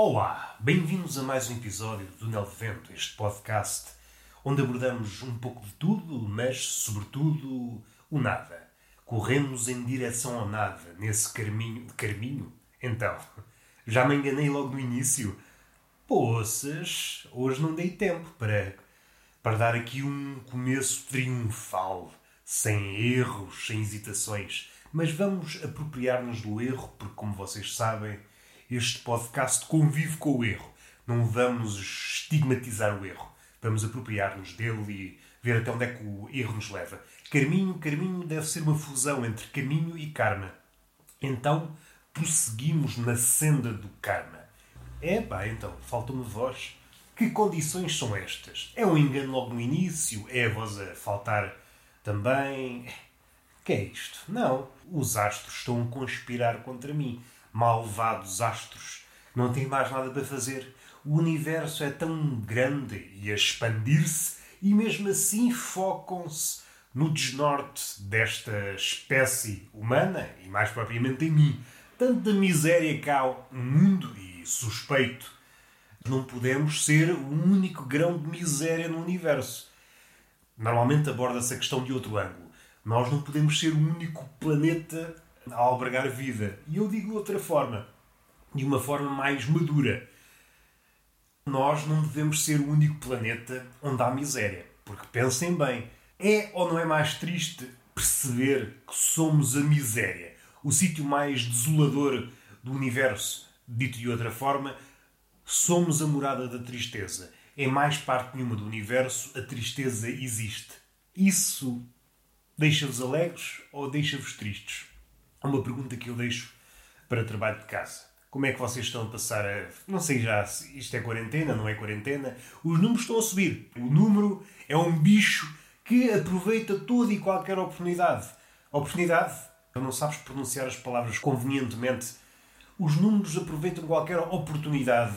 Olá, bem-vindos a mais um episódio do Túnel de Vento, este podcast onde abordamos um pouco de tudo, mas sobretudo o nada. Corremos em direção ao nada, nesse caminho. Caminho? Então, já me enganei logo no início. Poças, hoje não dei tempo para, para dar aqui um começo triunfal, sem erros, sem hesitações. Mas vamos apropriar-nos do erro, porque, como vocês sabem, este podcast convive com o erro. Não vamos estigmatizar o erro. Vamos apropriar-nos dele e ver até onde é que o erro nos leva. Carminho, Carminho deve ser uma fusão entre caminho e karma. Então, prosseguimos na senda do karma. É pá, então, falta-me voz. Que condições são estas? É um engano logo no início? É a voz a faltar também? Que é isto? Não. Os astros estão a conspirar contra mim. Malvados astros. Não têm mais nada para fazer. O universo é tão grande e a expandir-se e mesmo assim focam-se no desnorte desta espécie humana e mais propriamente em mim. Tanta miséria cá no mundo e suspeito. Não podemos ser o único grão de miséria no universo. Normalmente aborda-se a questão de outro ângulo. Nós não podemos ser o único planeta a albergar vida. E eu digo de outra forma, de uma forma mais madura. Nós não devemos ser o único planeta onde há miséria. Porque pensem bem, é ou não é mais triste perceber que somos a miséria? O sítio mais desolador do universo. Dito de outra forma, somos a morada da tristeza. Em mais parte nenhuma do universo, a tristeza existe. Isso deixa-vos alegres ou deixa-vos tristes? Uma pergunta que eu deixo para trabalho de casa. Como é que vocês estão a passar a. Não sei já se isto é quarentena, não é quarentena. Os números estão a subir. O número é um bicho que aproveita toda e qualquer oportunidade. Oportunidade? Não sabes pronunciar as palavras convenientemente. Os números aproveitam qualquer oportunidade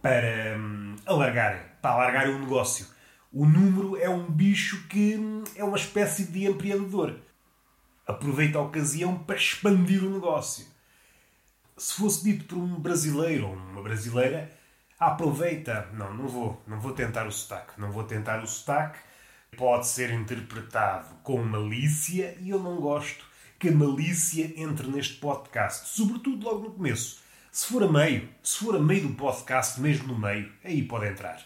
para hum, alargarem, para alargarem o negócio. O número é um bicho que hum, é uma espécie de empreendedor. Aproveita a ocasião para expandir o negócio. Se fosse dito por um brasileiro ou uma brasileira, aproveita. Não, não vou, não vou tentar o sotaque. Não vou tentar o sotaque. Pode ser interpretado com malícia e eu não gosto que a malícia entre neste podcast, sobretudo logo no começo. Se for a meio, se for a meio do podcast, mesmo no meio, aí pode entrar.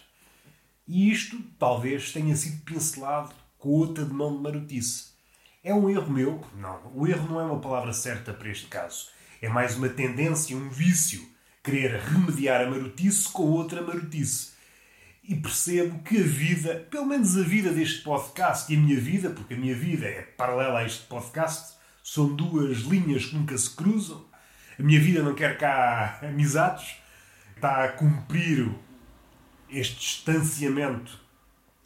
E isto talvez tenha sido pincelado com outra de mão de marotice. É um erro meu? Não, o erro não é uma palavra certa para este caso. É mais uma tendência, um vício, querer remediar a marotice com outra marotice. E percebo que a vida, pelo menos a vida deste podcast e a minha vida, porque a minha vida é paralela a este podcast, são duas linhas que nunca se cruzam. A minha vida não quer cá amizades, está a cumprir este distanciamento,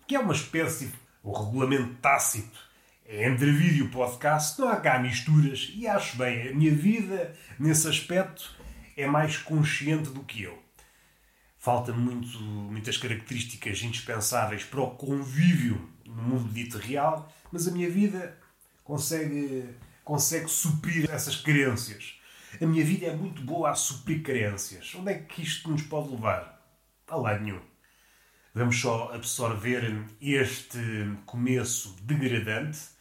que é uma espécie de o regulamento tácito entre vídeo e podcast, não há cá misturas e acho bem, a minha vida nesse aspecto é mais consciente do que eu. Falta muito, muitas características indispensáveis para o convívio no mundo dito real, mas a minha vida consegue consegue suprir essas carências. A minha vida é muito boa a suprir carências. Onde é que isto nos pode levar? A lado nenhum. Vamos só absorver este começo degradante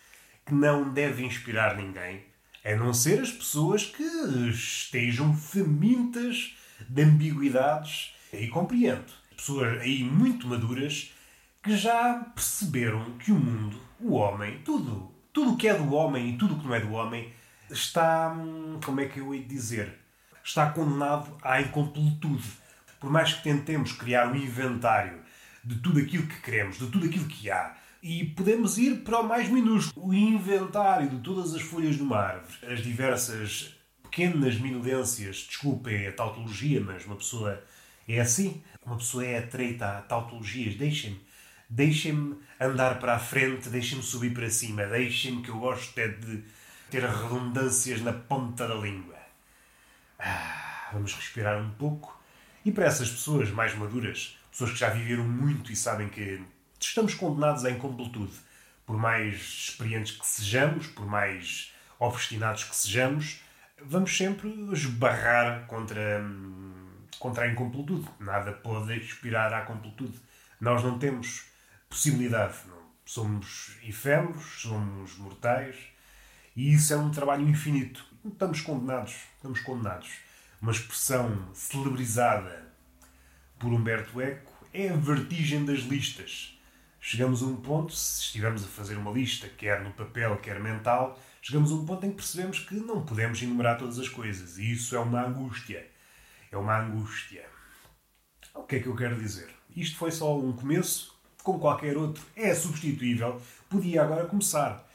que não deve inspirar ninguém, a não ser as pessoas que estejam famintas de ambiguidades. E compreendo. Pessoas aí muito maduras que já perceberam que o mundo, o homem, tudo, tudo o que é do homem e tudo o que não é do homem está, hum, como é que eu hei de dizer, está condenado à incompletude. Por mais que tentemos criar um inventário de tudo aquilo que queremos, de tudo aquilo que há, e podemos ir para o mais minúsculo, o inventário de todas as folhas de uma árvore, as diversas pequenas minudências, desculpem a tautologia, mas uma pessoa é assim, uma pessoa é atreita a tautologias, deixem-me deixem-me andar para a frente, deixem-me subir para cima, deixem-me que eu gosto é de ter redundâncias na ponta da língua. Ah, vamos respirar um pouco. E para essas pessoas mais maduras, pessoas que já viveram muito e sabem que estamos condenados à incompletude, por mais experientes que sejamos, por mais obstinados que sejamos, vamos sempre esbarrar contra, contra a incompletude. Nada pode aspirar à completude. Nós não temos possibilidade. Não. Somos efêmeros, somos mortais e isso é um trabalho infinito. Estamos condenados. Estamos condenados. Uma expressão celebrizada por Humberto Eco é a vertigem das listas. Chegamos a um ponto, se estivermos a fazer uma lista, quer no papel, quer mental, chegamos a um ponto em que percebemos que não podemos enumerar todas as coisas. E isso é uma angústia. É uma angústia. O que é que eu quero dizer? Isto foi só um começo, como qualquer outro, é substituível. Podia agora começar.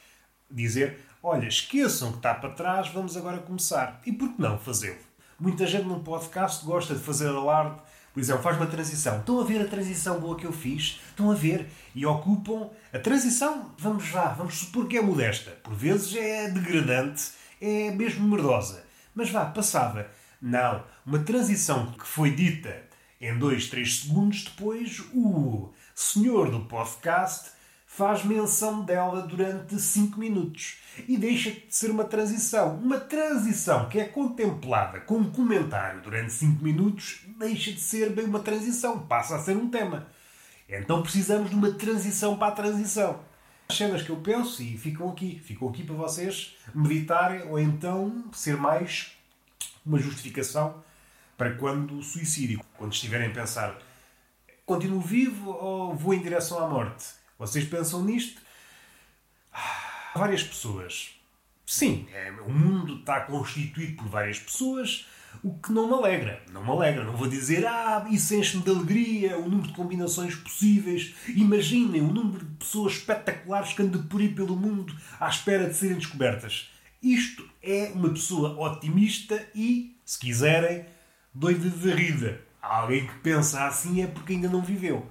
Dizer, olha, esqueçam que está para trás, vamos agora começar. E por que não fazê-lo? Muita gente num podcast gosta de fazer alarde por exemplo, faz uma transição. Estão a ver a transição boa que eu fiz? Estão a ver? E ocupam. A transição, vamos lá, vamos supor que é modesta. Por vezes é degradante, é mesmo merdosa. Mas vá, passada. Não. Uma transição que foi dita em 2, 3 segundos, depois o senhor do podcast faz menção dela durante 5 minutos e deixa de ser uma transição. Uma transição que é contemplada com um comentário durante 5 minutos deixa de ser bem uma transição, passa a ser um tema. Então precisamos de uma transição para a transição. As cenas que eu penso e ficam aqui, ficam aqui para vocês meditarem ou então ser mais uma justificação para quando o suicídio, quando estiverem a pensar continuo vivo ou vou em direção à morte? Vocês pensam nisto? Há várias pessoas. Sim, é, o mundo está constituído por várias pessoas, o que não me alegra. Não me alegra. Não vou dizer, ah, isso enche-me de alegria, o número de combinações possíveis. Imaginem o número de pessoas espetaculares que andam por aí pelo mundo à espera de serem descobertas. Isto é uma pessoa otimista e, se quiserem, doida de rida. Alguém que pensa assim é porque ainda não viveu.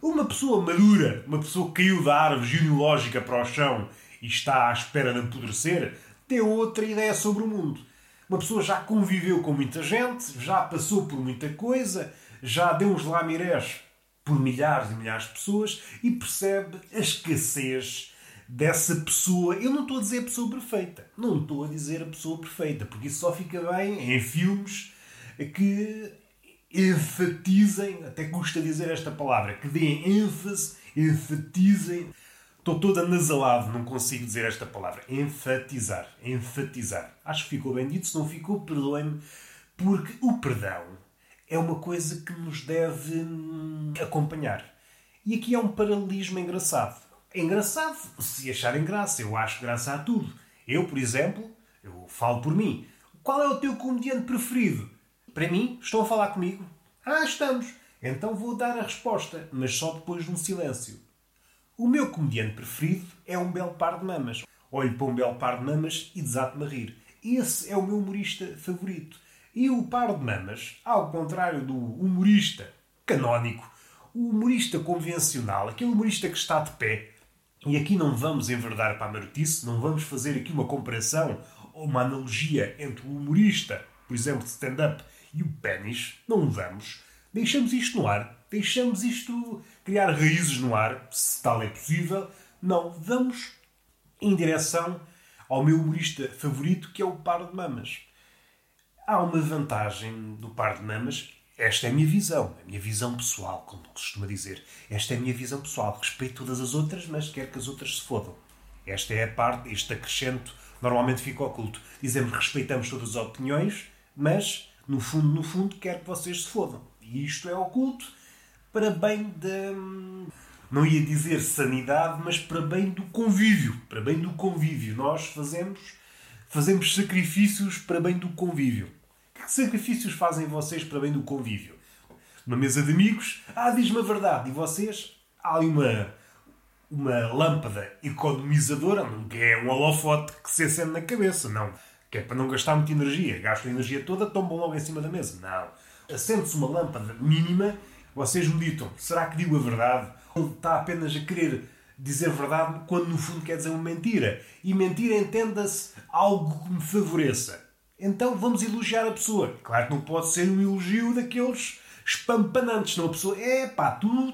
Uma pessoa madura, uma pessoa que caiu da árvore genealógica para o chão e está à espera de apodrecer, tem outra ideia sobre o mundo. Uma pessoa já conviveu com muita gente, já passou por muita coisa, já deu uns lamirés por milhares e milhares de pessoas e percebe a escassez dessa pessoa. Eu não estou a dizer a pessoa perfeita. Não estou a dizer a pessoa perfeita, porque isso só fica bem em filmes que enfatizem, até custa dizer esta palavra, que deem ênfase, enfatizem. Estou todo anasalado, não consigo dizer esta palavra. Enfatizar, enfatizar. Acho que ficou bem dito, se não ficou, perdoem-me, porque o perdão é uma coisa que nos deve hum, acompanhar. E aqui é um paralelismo engraçado. É engraçado se acharem graça, eu acho graça a tudo. Eu, por exemplo, eu falo por mim. Qual é o teu comediante preferido? Para mim, estão a falar comigo? Ah, estamos. Então vou dar a resposta, mas só depois de um silêncio. O meu comediante preferido é um belo par de mamas. Olho para um belo par de mamas e desato-me a rir. Esse é o meu humorista favorito. E o par de mamas, ao contrário do humorista canónico, o humorista convencional, aquele humorista que está de pé, e aqui não vamos enverdar para a marotice, não vamos fazer aqui uma comparação ou uma analogia entre o humorista, por exemplo, de stand-up, e o pênis, não vamos. Deixamos isto no ar. Deixamos isto criar raízes no ar, se tal é possível. Não, vamos em direção ao meu humorista favorito, que é o par de mamas. Há uma vantagem do par de mamas. Esta é a minha visão, a minha visão pessoal, como costuma dizer. Esta é a minha visão pessoal. Respeito todas as outras, mas quero que as outras se fodam. Esta é a parte, este acrescento, normalmente fica oculto. Dizemos respeitamos todas as opiniões, mas no fundo, no fundo, quer que vocês se fodam. E isto é oculto para bem da. Não ia dizer sanidade, mas para bem do convívio. Para bem do convívio. Nós fazemos, fazemos sacrifícios para bem do convívio. Que sacrifícios fazem vocês para bem do convívio? Uma mesa de amigos, ah, diz-me a verdade. E vocês, há ali uma, uma lâmpada economizadora, não é um holofote que se acende na cabeça, não que é para não gastar muita energia. Gastam a energia toda, tombam logo em cima da mesa. Não. Acende-se uma lâmpada mínima, vocês meditam. Será que digo a verdade? Ou está apenas a querer dizer verdade quando no fundo quer dizer uma mentira? E mentira entenda-se algo que me favoreça. Então vamos elogiar a pessoa. Claro que não pode ser um elogio daqueles espampanantes. Não a pessoa, é pá, tu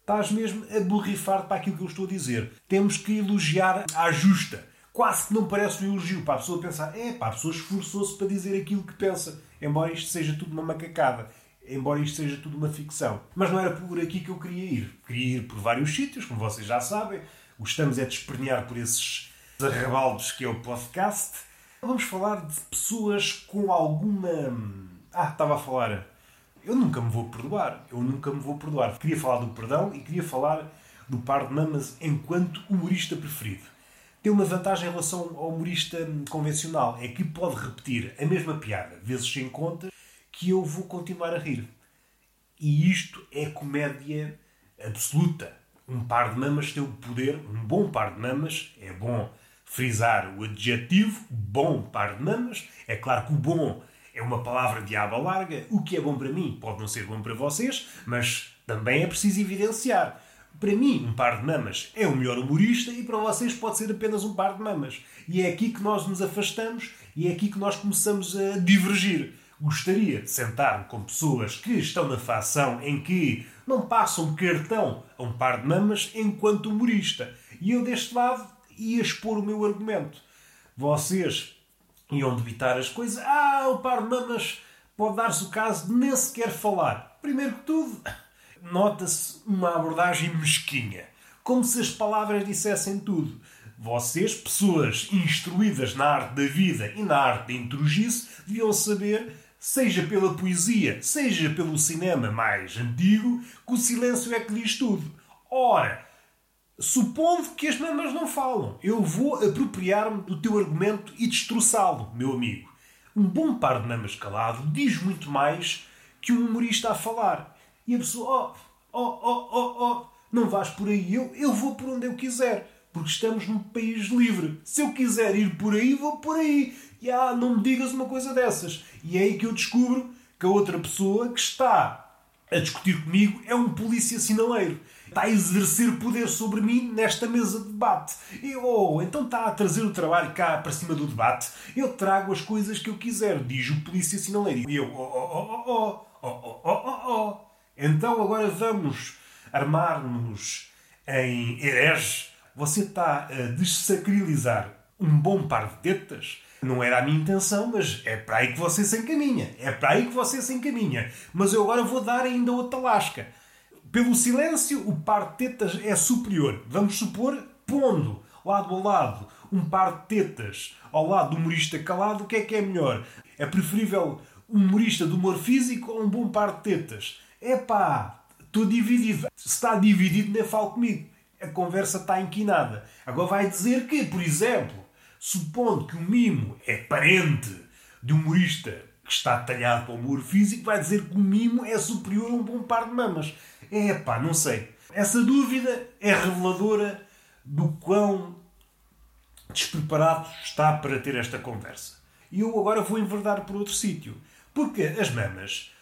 estás mesmo a borrifar para aquilo que eu estou a dizer. Temos que elogiar à justa quase que não parece um elogio para a pessoa pensar, é pá, a pessoa esforçou-se para dizer aquilo que pensa, embora isto seja tudo uma macacada. Embora isto seja tudo uma ficção. Mas não era por aqui que eu queria ir. Queria ir por vários sítios, como vocês já sabem. Gostamos é de espernear por esses arrabaldos que é o podcast. Vamos falar de pessoas com alguma. Ah, estava a falar. Eu nunca me vou perdoar. Eu nunca me vou perdoar. Queria falar do perdão e queria falar do par de mamas enquanto humorista preferido. Tem uma vantagem em relação ao humorista convencional, é que pode repetir a mesma piada, vezes sem conta, que eu vou continuar a rir. E isto é comédia absoluta. Um par de mamas tem o poder, um bom par de mamas, é bom frisar o adjetivo, bom par de mamas. É claro que o bom é uma palavra de aba larga. O que é bom para mim pode não ser bom para vocês, mas também é preciso evidenciar. Para mim, um par de mamas é o melhor humorista e para vocês pode ser apenas um par de mamas. E é aqui que nós nos afastamos e é aqui que nós começamos a divergir. Gostaria de sentar-me com pessoas que estão na facção em que não passam cartão a um par de mamas enquanto humorista. E eu deste lado ia expor o meu argumento. Vocês iam debitar as coisas. Ah, o par de mamas pode dar-se o caso de nem sequer falar. Primeiro que tudo, nota-se uma abordagem mesquinha. Como se as palavras dissessem tudo. Vocês, pessoas instruídas na arte da vida e na arte da intrugice, deviam saber, seja pela poesia, seja pelo cinema mais antigo, que o silêncio é que diz tudo. Ora, supondo que as mamas não falam, eu vou apropriar-me do teu argumento e destroçá-lo, meu amigo. Um bom par de mamas calado diz muito mais que um humorista a falar. E a pessoa, oh, oh, oh, oh, oh, não vais por aí, eu, eu vou por onde eu quiser. Porque estamos num país livre. Se eu quiser ir por aí, vou por aí. E ah, não me digas uma coisa dessas. E é aí que eu descubro que a outra pessoa que está a discutir comigo é um polícia sinaleiro. Está a exercer poder sobre mim nesta mesa de debate. E, oh, então está a trazer o trabalho cá para cima do debate. Eu trago as coisas que eu quiser, diz o polícia sinaleiro. E eu, oh, oh, oh, oh, oh, oh, oh, oh, oh. Então agora vamos armar-nos em herege você está a desacralizar um bom par de tetas? Não era a minha intenção, mas é para aí que você se encaminha. É para aí que você se encaminha. Mas eu agora vou dar ainda outra lasca. Pelo silêncio, o par de tetas é superior. Vamos supor, pondo lado a lado um par de tetas ao lado do humorista calado, o que é que é melhor? É preferível um humorista de humor físico ou um bom par de tetas? Epá, estou dividido. Se está dividido, nem falo comigo a conversa está inquinada. Agora vai dizer que, por exemplo, supondo que o mimo é parente de um humorista que está talhado para o humor físico, vai dizer que o mimo é superior a um bom par de mamas. É pá, não sei. Essa dúvida é reveladora do quão despreparado está para ter esta conversa. E eu agora vou enverdar por outro sítio. Porque as mamas,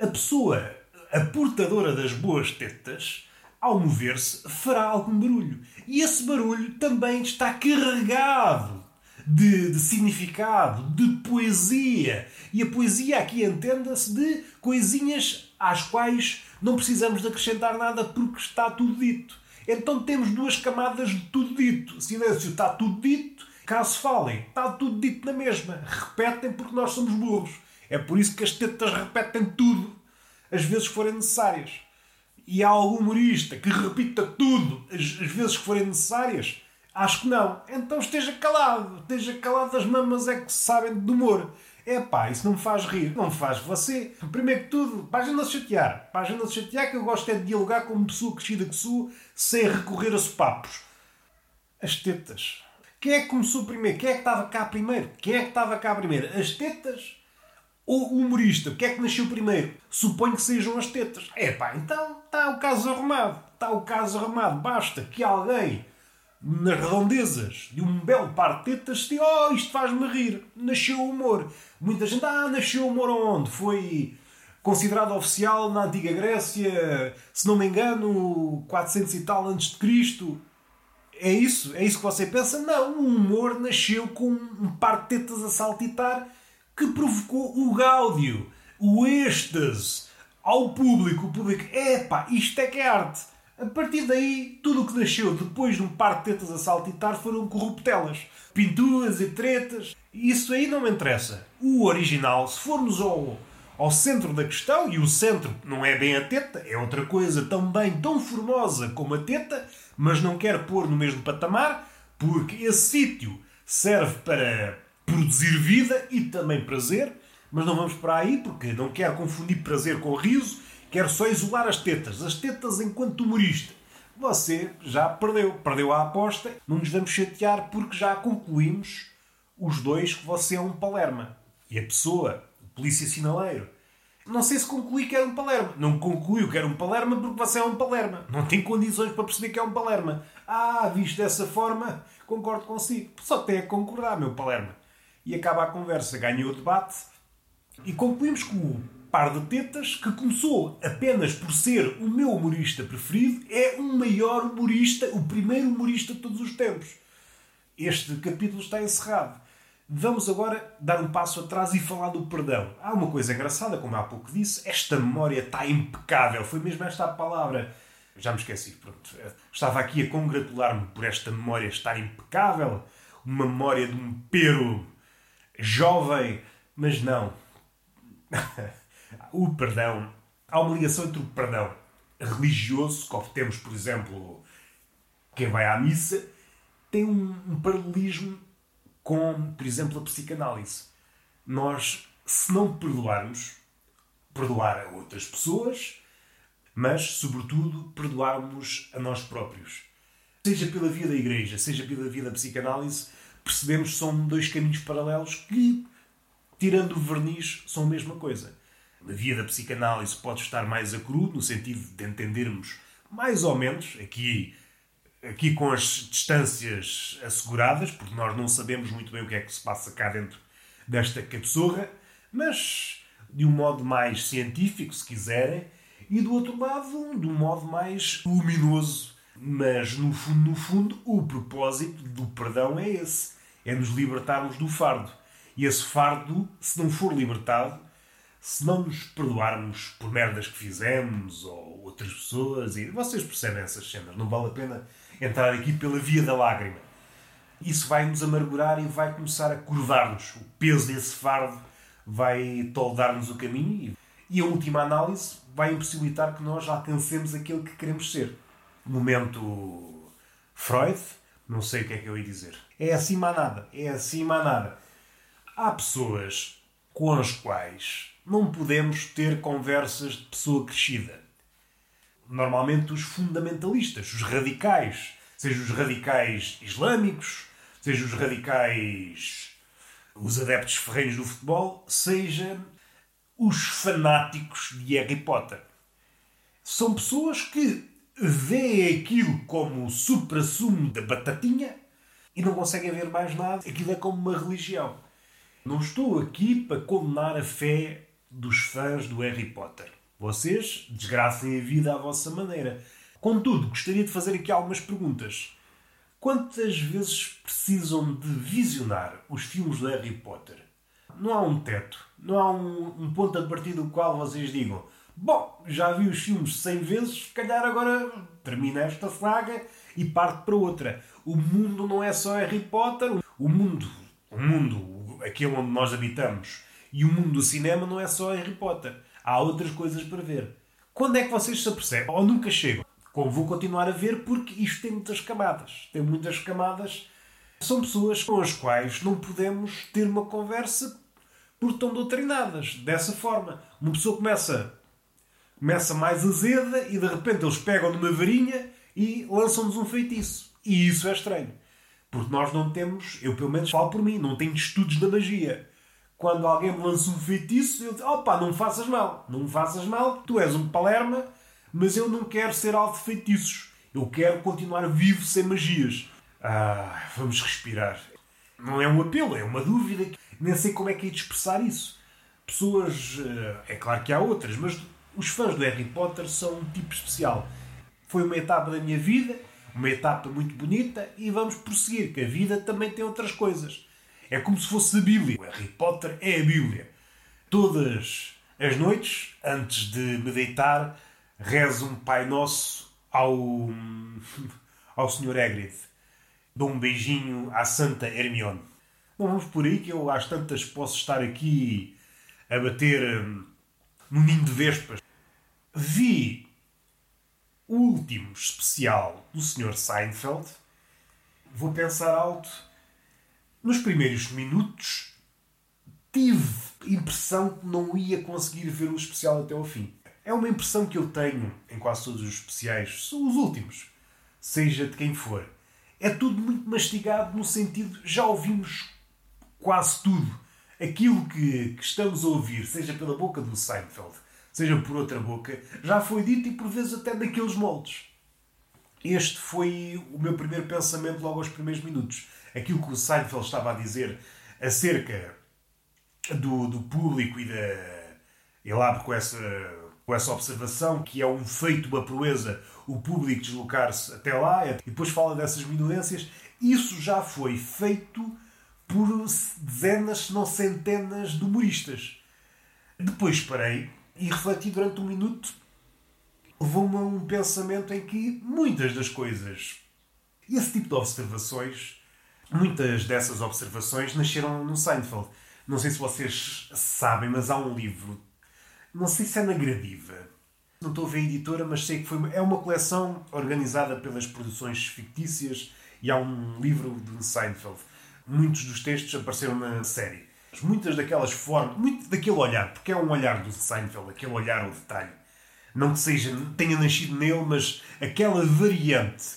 a pessoa, a portadora das boas tetas, ao mover-se, fará algum barulho. E esse barulho também está carregado de, de, significado, de poesia. E a poesia aqui entenda-se de coisinhas às quais não precisamos de acrescentar nada porque está tudo dito. Então temos duas camadas de tudo dito. Silêncio está tudo dito. Caso falem, está tudo dito na mesma. Repetem porque nós somos burros. É por isso que as tetas repetem tudo, às vezes forem necessárias e há algum humorista que repita tudo as, as, vezes que forem necessárias? Acho que não. Então esteja calado. Esteja calado, as mamas é que sabem de humor. É pá, isso não me faz rir. Não me faz você. Primeiro que tudo, para a gente não se chatear. Para a gente não se chatear, que eu gosto é de dialogar com uma pessoa crescida que sou, sem recorrer a sopapos. As tetas. Quem é que começou primeiro? Quem é que estava cá primeiro? Quem é que estava cá primeiro? As tetas o humorista, o que é que nasceu primeiro? Suponho que sejam as tetas. É pá, então está o caso arrumado. Está o caso arrumado. Basta que alguém, nas redondezas de um belo par de tetas, diga: Oh, isto faz-me rir. Nasceu o humor. Muita gente, ah, nasceu o humor onde? Foi considerado oficial na Antiga Grécia, se não me engano, 400 e tal antes de Cristo. É isso? É isso que você pensa? Não, o humor nasceu com um par de tetas a saltitar que provocou o gáudio, o êxtase ao público. O público, epá, isto é que é arte. A partir daí, tudo o que nasceu depois de um par de tetas a saltitar foram corruptelas. Pinturas e tretas. Isso aí não me interessa. O original, se formos ao, ao centro da questão, e o centro não é bem a teta, é outra coisa também tão formosa como a teta, mas não quer pôr no mesmo patamar, porque esse sítio serve para produzir vida e também prazer, mas não vamos para aí porque não quer confundir prazer com riso, quer só isolar as tetas. As tetas enquanto humorista. Você já perdeu, perdeu a aposta, não nos vamos chatear porque já concluímos os dois que você é um palerma. E a pessoa, o polícia sinaleiro, não sei se concluí que era um palerma. Não concluiu que era um palerma porque você é um palerma. Não tem condições para perceber que é um palerma. Ah, visto dessa forma, concordo consigo. Só tem a concordar, meu palerma. E acaba a conversa, ganhou o debate e concluímos que o par de tetas, que começou apenas por ser o meu humorista preferido, é o maior humorista, o primeiro humorista de todos os tempos. Este capítulo está encerrado. Vamos agora dar um passo atrás e falar do perdão. Há uma coisa engraçada, como há pouco disse, esta memória está impecável. Foi mesmo esta a palavra. Já me esqueci, pronto. Estava aqui a congratular-me por esta memória estar impecável. Uma memória de um pero jovem, mas não. o perdão. Há uma ligação entre o perdão religioso, que obtemos, por exemplo, quem vai à missa, tem um, um paralelismo com, por exemplo, a psicanálise. Nós, se não perdoarmos, perdoar a outras pessoas, mas, sobretudo, perdoarmos a nós próprios. Seja pela via da igreja, seja pela via da psicanálise, percebemos que são dois caminhos paralelos que, tirando o verniz, são a mesma coisa. A via da psicanálise pode estar mais a cru, no sentido de entendermos mais ou menos, aqui, aqui com as distâncias asseguradas, porque nós não sabemos muito bem o que é que se passa cá dentro desta cabeçorra, mas de um modo mais científico, se quiserem, e do outro lado, de um modo mais luminoso. Mas, no fundo, no fundo, o propósito do perdão é esse: é nos libertarmos do fardo. E esse fardo, se não for libertado, se não nos perdoarmos por merdas que fizemos ou outras pessoas, e vocês percebem essas cenas, não vale a pena entrar aqui pela via da lágrima. Isso vai nos amargurar e vai começar a curvar-nos. O peso desse fardo vai toldar-nos o caminho e, a última análise, vai impossibilitar que nós alcancemos aquilo que queremos ser. Momento Freud, não sei o que é que eu ia dizer. É assim a nada, é assim a nada. Há pessoas com as quais não podemos ter conversas de pessoa crescida. Normalmente os fundamentalistas, os radicais, seja os radicais islâmicos, seja os radicais, os adeptos ferrenhos do futebol, seja os fanáticos de Harry Potter. São pessoas que veem aquilo como o supra-sumo da batatinha e não conseguem ver mais nada. Aquilo é como uma religião. Não estou aqui para condenar a fé dos fãs do Harry Potter. Vocês desgracem a vida à vossa maneira. Contudo, gostaria de fazer aqui algumas perguntas. Quantas vezes precisam de visionar os filmes do Harry Potter? Não há um teto, não há um, um ponto a partir do qual vocês digam: Bom, já vi os filmes 100 vezes, se calhar agora termina esta saga e parte para outra. O mundo não é só Harry Potter, o mundo, o mundo, aquele onde nós habitamos, e o mundo do cinema não é só Harry Potter. Há outras coisas para ver. Quando é que vocês se apercebem? Ou nunca chegam? Como vou continuar a ver porque isto tem muitas camadas. Tem muitas camadas. São pessoas com as quais não podemos ter uma conversa por tão doutrinadas. Dessa forma. Uma pessoa começa, começa mais azeda e de repente eles pegam numa varinha e lançam-nos um feitiço. E isso é estranho. Porque nós não temos, eu pelo menos falo por mim, não tenho estudos da magia quando alguém me lança um feitiço, eu digo, opa, não me faças mal, não me faças mal, tu és um palerma, mas eu não quero ser alvo de feitiços. Eu quero continuar vivo sem magias. Ah, vamos respirar. Não é um apelo, é uma dúvida. Nem sei como é que é de expressar isso. Pessoas, eh, é claro que há outras, mas os fãs do Harry Potter são um tipo especial. Foi uma etapa da minha vida, uma etapa muito bonita, e vamos prosseguir, que a vida também tem outras coisas. É como se fosse a Bíblia. O Harry Potter é a Bíblia. Todas as noites, antes de me deitar, rezo um Pai Nosso ao, ao Sr. Hagrid. Dou um beijinho à Santa Hermione. Não vamos por aí que eu às tantas posso estar aqui a bater hum, no Ninho de Vespas. Vi último especial do Sr. Seinfeld. Vou pensar alto. Nos primeiros minutos tive impressão que não ia conseguir ver o especial até ao fim. É uma impressão que eu tenho em quase todos os especiais, são os últimos, seja de quem for. É tudo muito mastigado no sentido já ouvimos quase tudo. Aquilo que, que estamos a ouvir, seja pela boca do Seinfeld, seja por outra boca, já foi dito e por vezes até daqueles moldes. Este foi o meu primeiro pensamento logo aos primeiros minutos. Aquilo que o Seinfeld estava a dizer acerca do, do público e da. Ele abre com essa, com essa observação que é um feito, uma proeza, o público deslocar-se até lá e depois fala dessas minudências. Isso já foi feito por dezenas, se não centenas de humoristas. Depois parei e refleti durante um minuto. Levou-me a um pensamento em que muitas das coisas, esse tipo de observações, muitas dessas observações nasceram no Seinfeld. Não sei se vocês sabem, mas há um livro, não sei se é na Gradiva, não estou a ver a editora, mas sei que foi é uma coleção organizada pelas produções fictícias e há um livro de Seinfeld. Muitos dos textos apareceram na série. Muitas daquelas formas, muito daquele olhar, porque é um olhar do Seinfeld, aquele olhar ao detalhe. Não que seja, tenha nascido nele, mas aquela variante,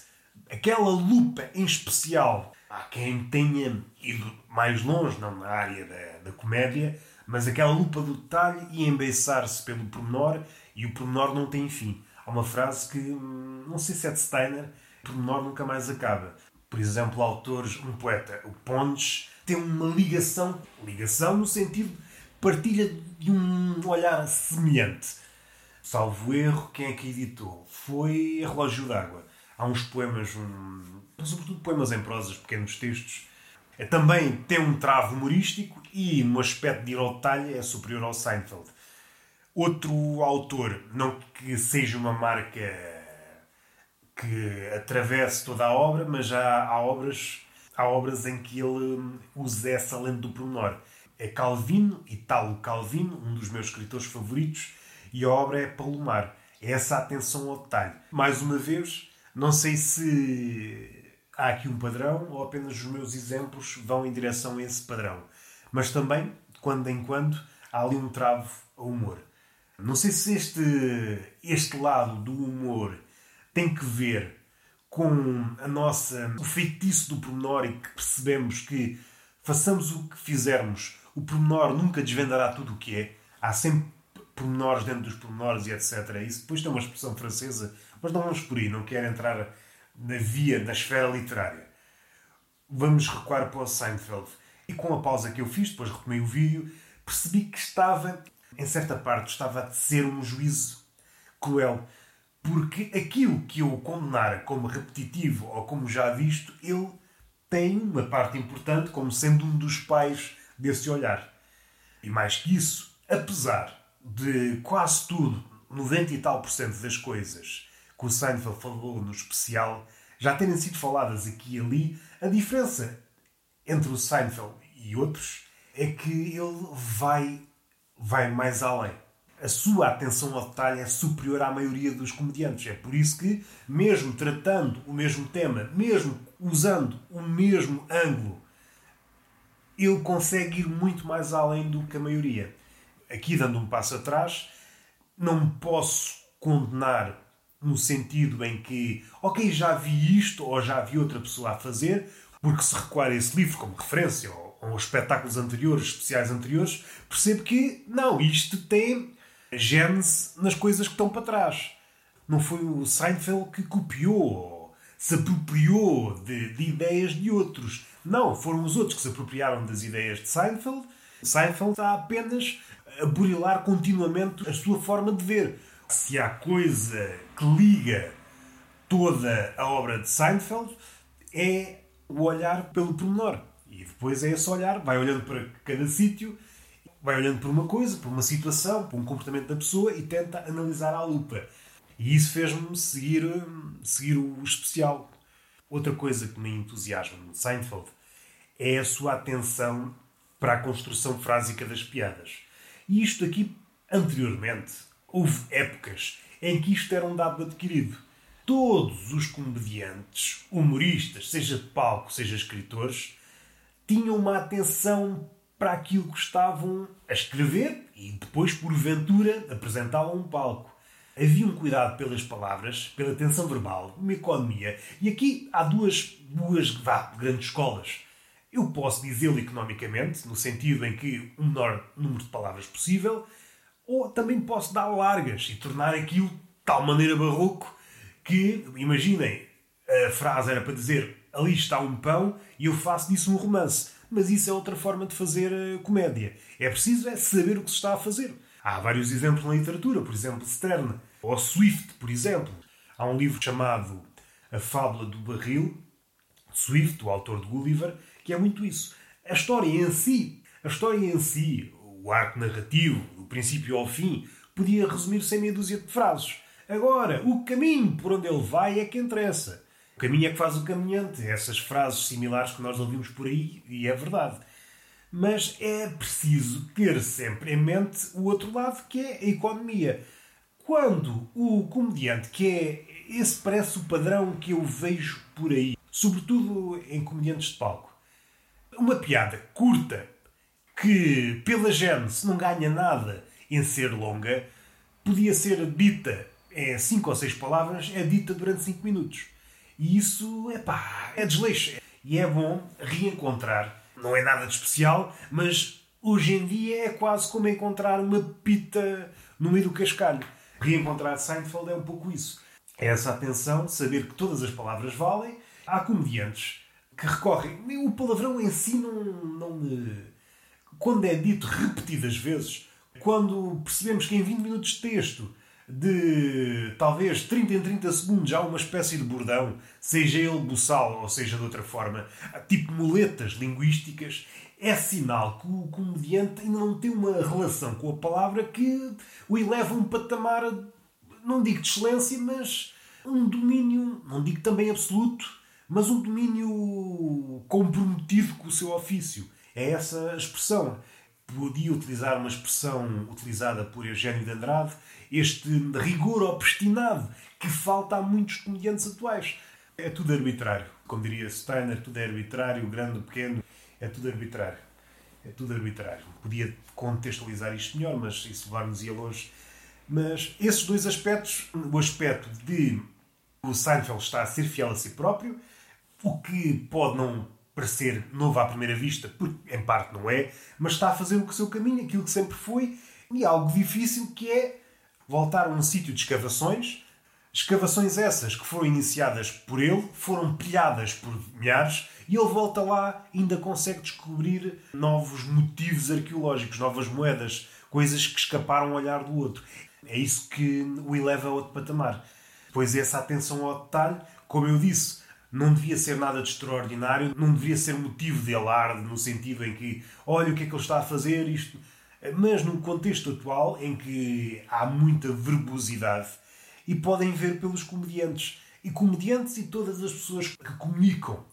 aquela lupa em especial. Há quem tenha ido mais longe, não na área da, da comédia, mas aquela lupa do detalhe e embeiçar-se pelo pormenor, e o pormenor não tem fim. Há uma frase que, hum, não sei se é de Steiner, o pormenor nunca mais acaba. Por exemplo, autores, um poeta, o Pontes, tem uma ligação, ligação no sentido partilha de um olhar semelhante. Salvo erro, quem é que editou? Foi Relógio d'Água. Há uns poemas, um, sobretudo poemas em prosas, pequenos textos. É, também tem um travo humorístico e, no aspecto de ir ao detalhe, é superior ao Seinfeld. Outro autor, não que seja uma marca que atravesse toda a obra, mas já há obras, há obras em que ele usa essa lente do pormenor. É Calvino, Italo Calvino, um dos meus escritores favoritos, e a obra é Palomar. É essa atenção ao detalhe. Mais uma vez, não sei se há aqui um padrão ou apenas os meus exemplos vão em direção a esse padrão. Mas também, de quando em quando, há ali um travo ao humor. Não sei se este, este lado do humor tem que ver com a nossa, o feitiço do pormenor e que percebemos que façamos o que fizermos, o pormenor nunca desvendará tudo o que é. Há sempre pormenores dentro dos pormenores e etc. Isso depois tem uma expressão francesa, mas não vamos por aí, não quero entrar na via, na esfera literária. Vamos recuar para o Seinfeld. E com a pausa que eu fiz, depois retomei o vídeo, percebi que estava, em certa parte, estava a ser um juízo cruel porque aquilo que eu condenar como repetitivo ou como já visto, ele tem uma parte importante como sendo um dos pais desse olhar. E mais que isso, apesar de quase tudo, 90 e tal por cento das coisas que o Seinfeld falou no especial já terem sido faladas aqui e ali, a diferença entre o Seinfeld e outros é que ele vai, vai mais além a sua atenção ao detalhe é superior à maioria dos comediantes. É por isso que, mesmo tratando o mesmo tema, mesmo usando o mesmo ângulo, ele consegue ir muito mais além do que a maioria. Aqui, dando um passo atrás, não posso condenar no sentido em que, ok, já vi isto ou já vi outra pessoa a fazer, porque se recuar esse livro como referência ou, ou espetáculos anteriores, especiais anteriores, percebo que não, isto tem gênese nas coisas que estão para trás. Não foi o Seinfeld que copiou, se apropriou de, de ideias de outros. Não, foram os outros que se apropriaram das ideias de Seinfeld. Seinfeld está apenas a burilar continuamente a sua forma de ver. Se há coisa que liga toda a obra de Seinfeld, é o olhar pelo pormenor. E depois é esse olhar, vai olhando para cada sítio vai olhando por uma coisa, por uma situação, por um comportamento da pessoa e tenta analisar à lupa. E isso fez-me seguir, seguir o especial. Outra coisa que me entusiasma no Seinfeld é a sua atenção para a construção frásica das piadas. E isto aqui Anteriormente, houve épocas em que isto era um dado adquirido. Todos os comediantes, humoristas, seja de palco, seja escritores, tinham uma atenção para aquilo que estavam a escrever e depois, porventura, apresentá-lo a um palco. Havia um cuidado pelas palavras, pela tensão verbal, uma economia. E aqui há duas, duas vá, grandes escolas. Eu posso dizê-lo economicamente, no sentido em que o menor número de palavras possível, ou também posso dar largas e tornar aquilo de tal maneira barroco que, imaginem, a frase era para dizer ali está um pão e eu faço disso um romance mas isso é outra forma de fazer uh, comédia. É preciso é saber o que se está a fazer. Há vários exemplos na literatura, por exemplo, Stern, ou Swift, por exemplo. Há um livro chamado A Fábula do Barril, Swift, o autor de Gulliver, que é muito isso. A história em si, a história em si, o arco narrativo, do princípio ao fim, podia resumir-se em meia dúzia de frases. Agora, o caminho por onde ele vai é que interessa caminho é que faz o caminhante. Essas frases similares que nós ouvimos por aí, e é verdade. Mas é preciso ter sempre em mente o outro lado, que é a economia. Quando o comediante, que é esse parece o padrão que eu vejo por aí, sobretudo em comediantes de palco, uma piada curta, que pela gente se não ganha nada em ser longa, podia ser dita em cinco ou seis palavras, é dita durante cinco minutos. E isso, epá, é desleixo. E é bom reencontrar. Não é nada de especial, mas hoje em dia é quase como encontrar uma pita no meio do cascalho. Reencontrar Seinfeld é um pouco isso. É essa atenção, saber que todas as palavras valem. Há comediantes que recorrem. O palavrão em si não, não me. Quando é dito repetidas vezes, quando percebemos que em 20 minutos de texto de talvez 30 em 30 segundos há uma espécie de bordão, seja ele buçal ou seja de outra forma, tipo muletas linguísticas, é sinal que o comediante ainda não tem uma relação com a palavra que o eleva a um patamar, não digo de excelência, mas um domínio, não digo também absoluto, mas um domínio comprometido com o seu ofício. É essa a expressão. Podia utilizar uma expressão utilizada por Eugênio de Andrade, este rigor obstinado que falta a muitos comediantes atuais. É tudo arbitrário. Como diria Steiner, tudo é arbitrário, grande pequeno, é tudo arbitrário. É tudo arbitrário. Podia contextualizar isto melhor, mas isso levar-nos-ia longe. Mas esses dois aspectos, o aspecto de o Seinfeld está a ser fiel a si próprio, o que pode não parecer novo à primeira vista, porque em parte não é, mas está a fazer o seu caminho, aquilo que sempre foi, e algo difícil que é voltaram a um sítio de escavações. Escavações essas que foram iniciadas por ele, foram pilhadas por milhares, e ele volta lá e ainda consegue descobrir novos motivos arqueológicos, novas moedas, coisas que escaparam ao olhar do outro. É isso que o eleva a outro patamar. Pois essa atenção ao detalhe, como eu disse, não devia ser nada de extraordinário, não deveria ser motivo de alarde, no sentido em que, olha o que é que ele está a fazer, isto mas num contexto atual em que há muita verbosidade e podem ver pelos comediantes. E comediantes e todas as pessoas que comunicam.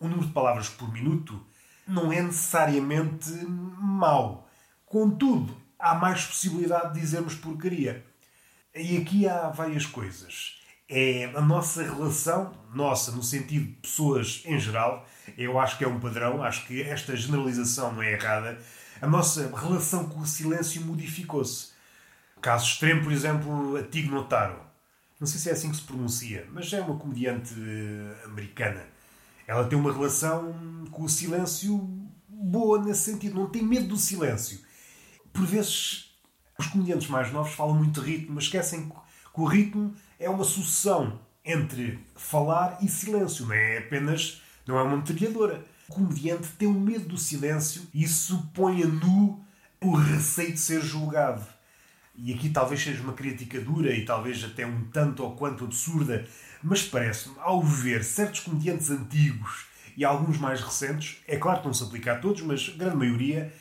O número de palavras por minuto não é necessariamente mau. Contudo, há mais possibilidade de dizermos porcaria. E aqui há várias coisas. É a nossa relação, nossa, no sentido de pessoas em geral, eu acho que é um padrão, acho que esta generalização não é errada, a nossa relação com o silêncio modificou-se. Caso extremo, por exemplo, a Tig Notaro. Não sei se é assim que se pronuncia, mas é uma comediante eh, americana. Ela tem uma relação com o silêncio boa nesse sentido, não tem medo do silêncio. Por vezes, os comediantes mais novos falam muito de ritmo, mas esquecem que o ritmo é uma sucessão entre falar e silêncio, não é apenas, não é uma metralhadora. O comediante tem um medo do silêncio e isso põe a nu o receio de ser julgado. E aqui talvez seja uma crítica dura e talvez até um tanto ou quanto absurda, mas parece-me, ao ver certos comediantes antigos e alguns mais recentes, é claro que não se aplica a todos, mas a grande maioria,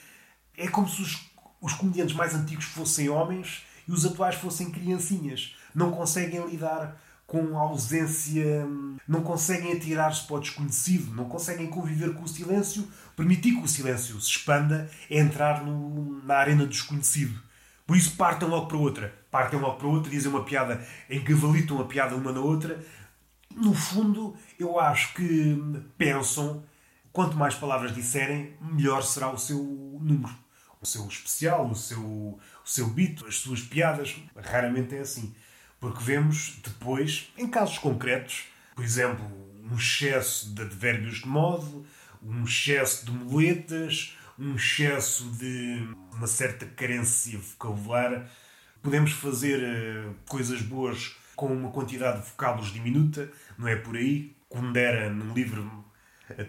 é como se os, os comediantes mais antigos fossem homens e os atuais fossem criancinhas. Não conseguem lidar com ausência, não conseguem atirar-se para o desconhecido, não conseguem conviver com o silêncio. Permitir que o silêncio se expanda é entrar no, na arena do desconhecido. Por isso partem logo para outra. Partem logo para outra, dizem uma piada, encavalitam a piada uma na outra. No fundo, eu acho que pensam, quanto mais palavras disserem, melhor será o seu número. O seu especial, o seu, o seu beat, as suas piadas. Raramente é assim. Porque vemos depois, em casos concretos, por exemplo, um excesso de advérbios de modo, um excesso de muletas, um excesso de uma certa carência vocabular. Podemos fazer uh, coisas boas com uma quantidade de vocábulos diminuta, não é por aí. Kundera, no livro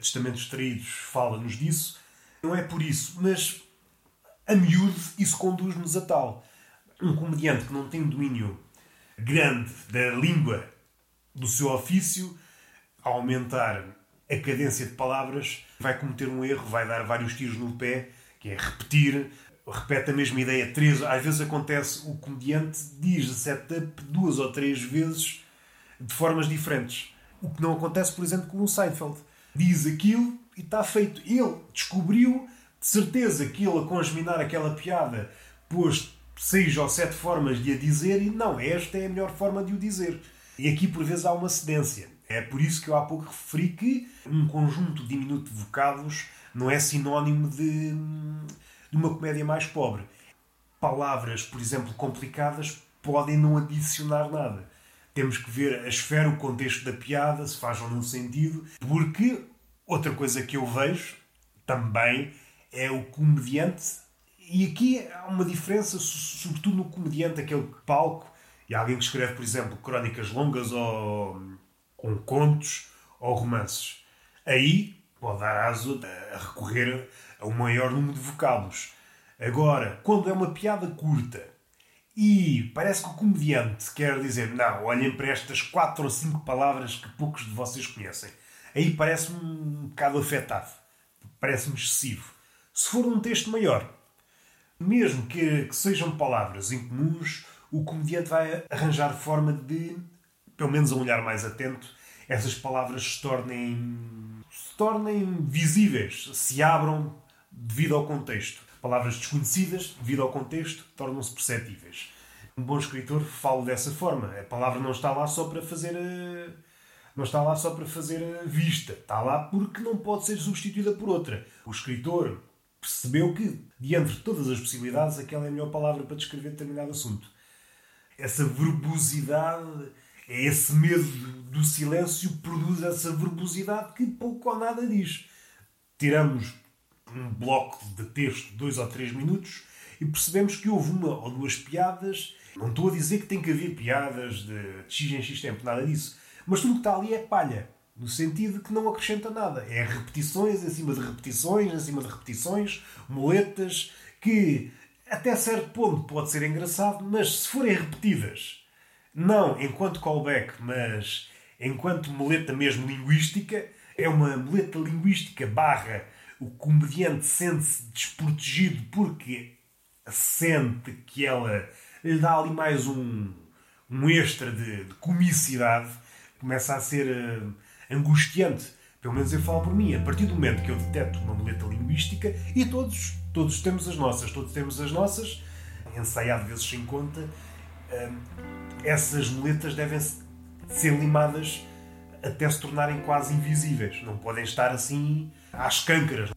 Testamentos Traídos, fala-nos disso. Não é por isso, mas a miúde isso conduz-nos a tal. Um comediante que não tem domínio grande da língua do seu ofício, aumentar a cadência de palavras, vai cometer um erro, vai dar vários tiros no pé, que é repetir, repete a mesma ideia três. Às vezes acontece, o comediante diz setup duas ou três vezes de formas diferentes. O que não acontece, por exemplo, com o Seinfeld. Diz aquilo e está feito. Ele descobriu de certeza que ele, a congeminar aquela piada, pôs seis ou sete formas de a dizer e não, esta é a melhor forma de o dizer. E aqui, por vezes, há uma cedência. É por isso que eu há pouco referi que um conjunto diminuto de vocábulos não é sinónimo de, de uma comédia mais pobre. Palavras, por exemplo, complicadas podem não adicionar nada. Temos que ver a esfera, o contexto da piada, se faz ou não sentido, porque outra coisa que eu vejo também é o comediante, e aqui há uma diferença, sobretudo no comediante, aquele palco, e alguém que escreve, por exemplo, crónicas longas ou contos ou romances. Aí pode dar aso a recorrer a um maior número de vocábulos. Agora, quando é uma piada curta e parece que o comediante quer dizer, não, olhem para estas quatro ou cinco palavras que poucos de vocês conhecem, aí parece-me um bocado afetado. Parece-me excessivo. Se for um texto maior, mesmo que, que sejam palavras incomuns, o comediante vai arranjar forma de pelo menos a um olhar mais atento, essas palavras se tornem, se tornem visíveis, se abram devido ao contexto. Palavras desconhecidas, devido ao contexto, tornam-se perceptíveis. Um bom escritor fala dessa forma. A palavra não está lá só para fazer a... não está lá só para fazer a vista. Está lá porque não pode ser substituída por outra. O escritor percebeu que, diante de todas as possibilidades, aquela é a melhor palavra para descrever determinado assunto. Essa verbosidade é esse medo do silêncio produz essa verbosidade que pouco ou nada diz. Tiramos um bloco de texto dois ou três minutos e percebemos que houve uma ou duas piadas. Não estou a dizer que tem que haver piadas de, de X em X tempo, nada disso. Mas tudo que está ali é palha. No sentido que não acrescenta nada. É repetições em cima de repetições, em cima de repetições, moletas, que até certo ponto pode ser engraçado, mas se forem repetidas não enquanto callback, mas enquanto muleta mesmo linguística, é uma muleta linguística barra o comediante sente-se desprotegido porque sente que ela lhe dá ali mais um, um extra de, de comicidade, começa a ser uh, angustiante. Pelo menos eu falo por mim. A partir do momento que eu deteto uma muleta linguística, e todos, todos temos as nossas, todos temos as nossas, ensaiado vezes sem conta, essas moletas devem ser limadas até se tornarem quase invisíveis. Não podem estar assim às câncaras.